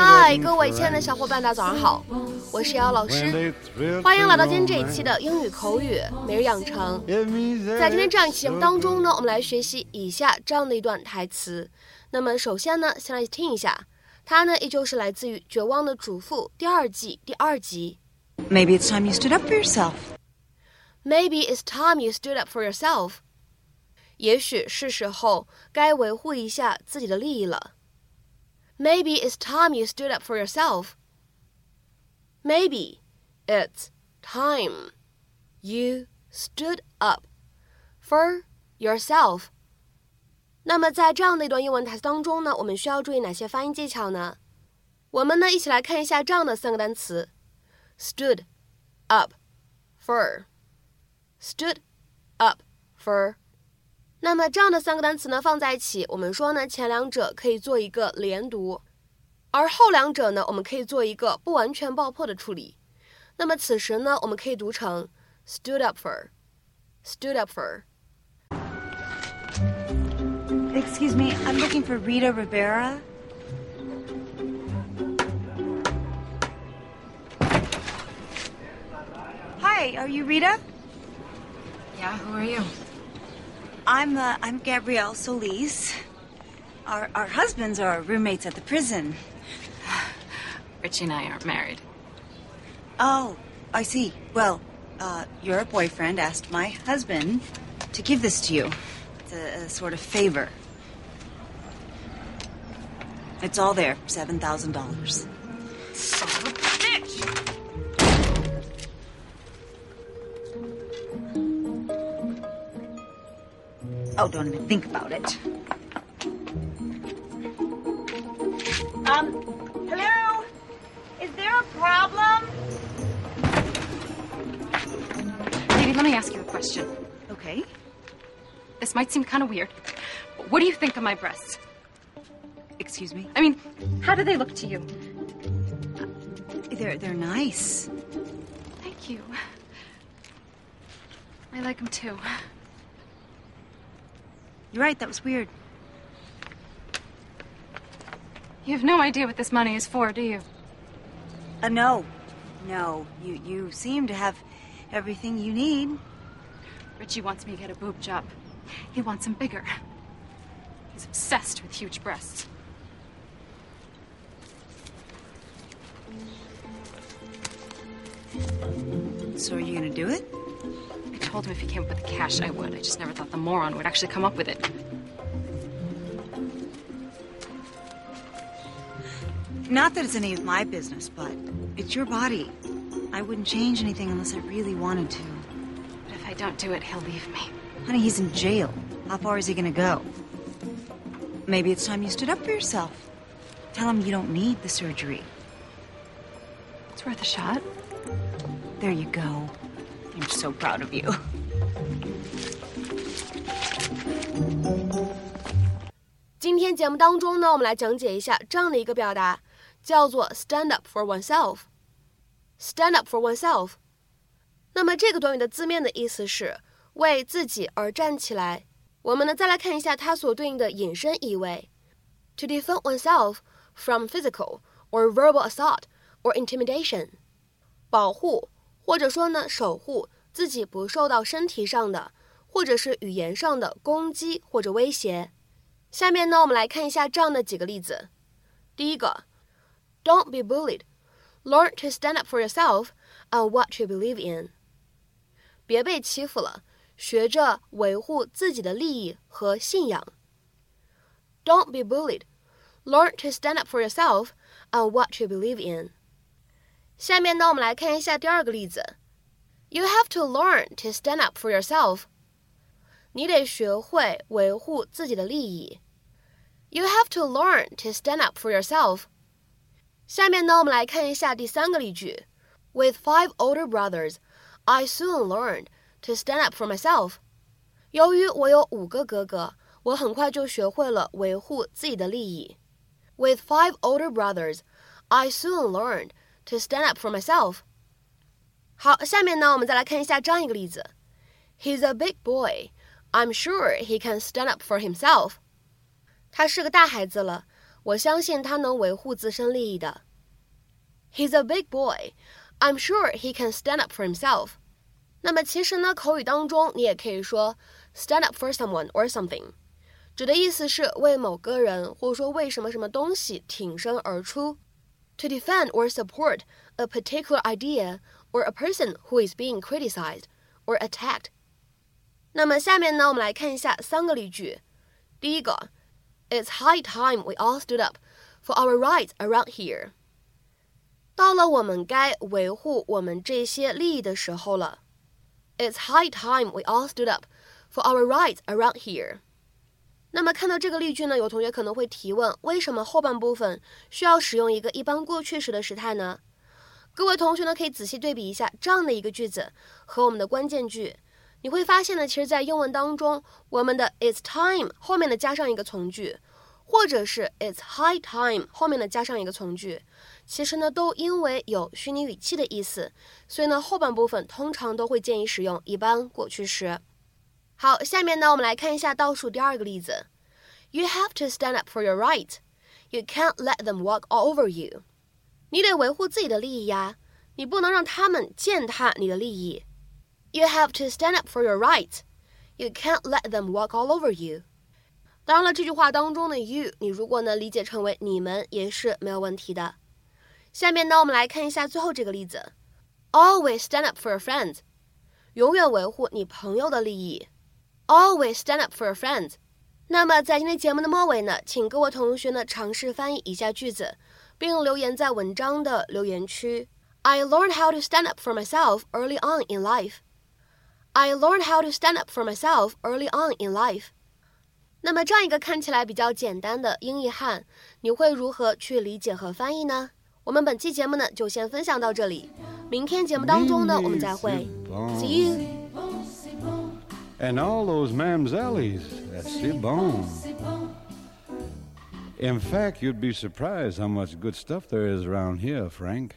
hi 各位亲爱的小伙伴大家早上好我是姚老师。欢迎来到今天这一期的英语口语每日养成。在今天这样一期节目当中呢我们来学习以下这样的一段台词那么首先呢先来听一下它呢依旧是来自于绝望的主妇第二季第二集。Maybe it's time you stood up for yourself. Maybe it's time you stood up for yourself. 也许是时候该维护一下自己的利益了。Maybe it's time you stood up for yourself. Maybe it's time you stood up for yourself. 那么在这样的一段英文台词当中呢，我们需要注意哪些发音技巧呢？我们呢一起来看一下这样的三个单词：stood up for。stood up for。 那么这样的三个单词呢放在一起，我们说呢前两者可以做一个连读，而后两者呢我们可以做一个不完全爆破的处理。那么此时呢我们可以读成 stood up for，stood up for。 Excuse me, I'm looking for Rita Rivera. Hi, are you Rita? Yeah, who are you? I'm uh, I'm Gabrielle Solis. Our our husbands are roommates at the prison. Richie and I aren't married. Oh, I see. Well, uh, your boyfriend asked my husband to give this to you. It's a, a sort of favor. It's all there, seven thousand dollars. Oh, don't even think about it. Um, hello? Is there a problem? Lady, let me ask you a question. Okay. This might seem kind of weird, but what do you think of my breasts? Excuse me. I mean, how do they look to you? They're they're nice. Thank you. I like them too. You're right. That was weird. You have no idea what this money is for, do you? Uh, no, no. You you seem to have everything you need. Richie wants me to get a boob job. He wants them bigger. He's obsessed with huge breasts. So are you gonna do it? Told him if he came up with the cash, I would. I just never thought the moron would actually come up with it. Not that it's any of my business, but it's your body. I wouldn't change anything unless I really wanted to. But if I don't do it, he'll leave me. Honey, he's in jail. How far is he gonna go? Maybe it's time you stood up for yourself. Tell him you don't need the surgery. It's worth a shot. There you go. I'm so proud of you. 今天节目当中呢，我们来讲解一下这样的一个表达，叫做 stand up for oneself。stand up for oneself。那么这个短语的字面的意思是为自己而站起来。我们呢再来看一下它所对应的引申意味：to defend oneself from physical or verbal assault or intimidation，保护 或者说呢守护自己不受到身体上的或者是语言上的攻击或者威胁。下面呢，我们来看一下这样的几个例子。第一个，Don't be bullied. Learn to stand up for yourself and what you believe in. 别被欺负了，学着维护自己的利益和信仰。Don't be bullied. Learn to stand up for yourself and what you believe in. 下面呢，我们来看一下第二个例子。You have to learn to stand up for yourself. 你得学会维护自己的利益。You have to learn to stand up for yourself. 下面呢，我们来看一下第三个例句。With five older brothers, I soon learned to stand up for myself. 由于我有五个哥哥，我很快就学会了维护自己的利益。With five older brothers, I soon learned to stand up for myself. 好，下面呢，我们再来看一下这样一个例子。He's a big boy. I'm sure he can stand up for himself. 他是个大孩子了，我相信他能维护自身利益的。He's a big boy. I'm sure he can stand up for himself. 那么其实呢，口语当中你也可以说 stand up for someone or something，指的意思是为某个人或者说为什么什么东西挺身而出。 To defend or support a particular idea or a person who is being criticized or attacked。那么下面呢，我们来看一下三个例句。第一个，It's high time we all stood up for our rights around here。到了我们该维护我们这些利益的时候了。It's high time we all stood up for our rights around here。 那么看到这个例句呢，有同学可能会提问：为什么后半部分需要使用一个一般过去时的时态呢？各位同学呢，可以仔细对比一下这样的一个句子和我们的关键句，你会发现呢，其实，在英文当中，我们的 It's time 后面的加上一个从句，或者是 It's high time 后面的加上一个从句，其实呢，都因为有虚拟语气的意思，所以呢，后半部分通常都会建议使用一般过去时。好，下面呢，我们来看一下倒数第二个例子：You have to stand up for your right. You can't let them walk all over you. 你得维护自己的利益呀，你不能让他们践踏你的利益。You have to stand up for your right. You can't let them walk all over you. 当然了，这句话当中的 you，你如果呢理解成为你们也是没有问题的。下面呢，我们来看一下最后这个例子：Always stand up for your friends. 永远维护你朋友的利益。Always stand up for your friends. 那么在今天节目的末尾呢，请各位同学呢尝试翻译以下句子。并留言在文章的留言区。I learned how to stand up for myself early on in life. I learned how to stand up for myself early on in life. 那么这样一个看起来比较简单的英译汉，你会如何去理解和翻译呢？我们本期节目呢就先分享到这里，明天节目当中呢我们再会。See you. And all those mamsellies, that's the. In fact, you'd be surprised how much good stuff there is around here, Frank.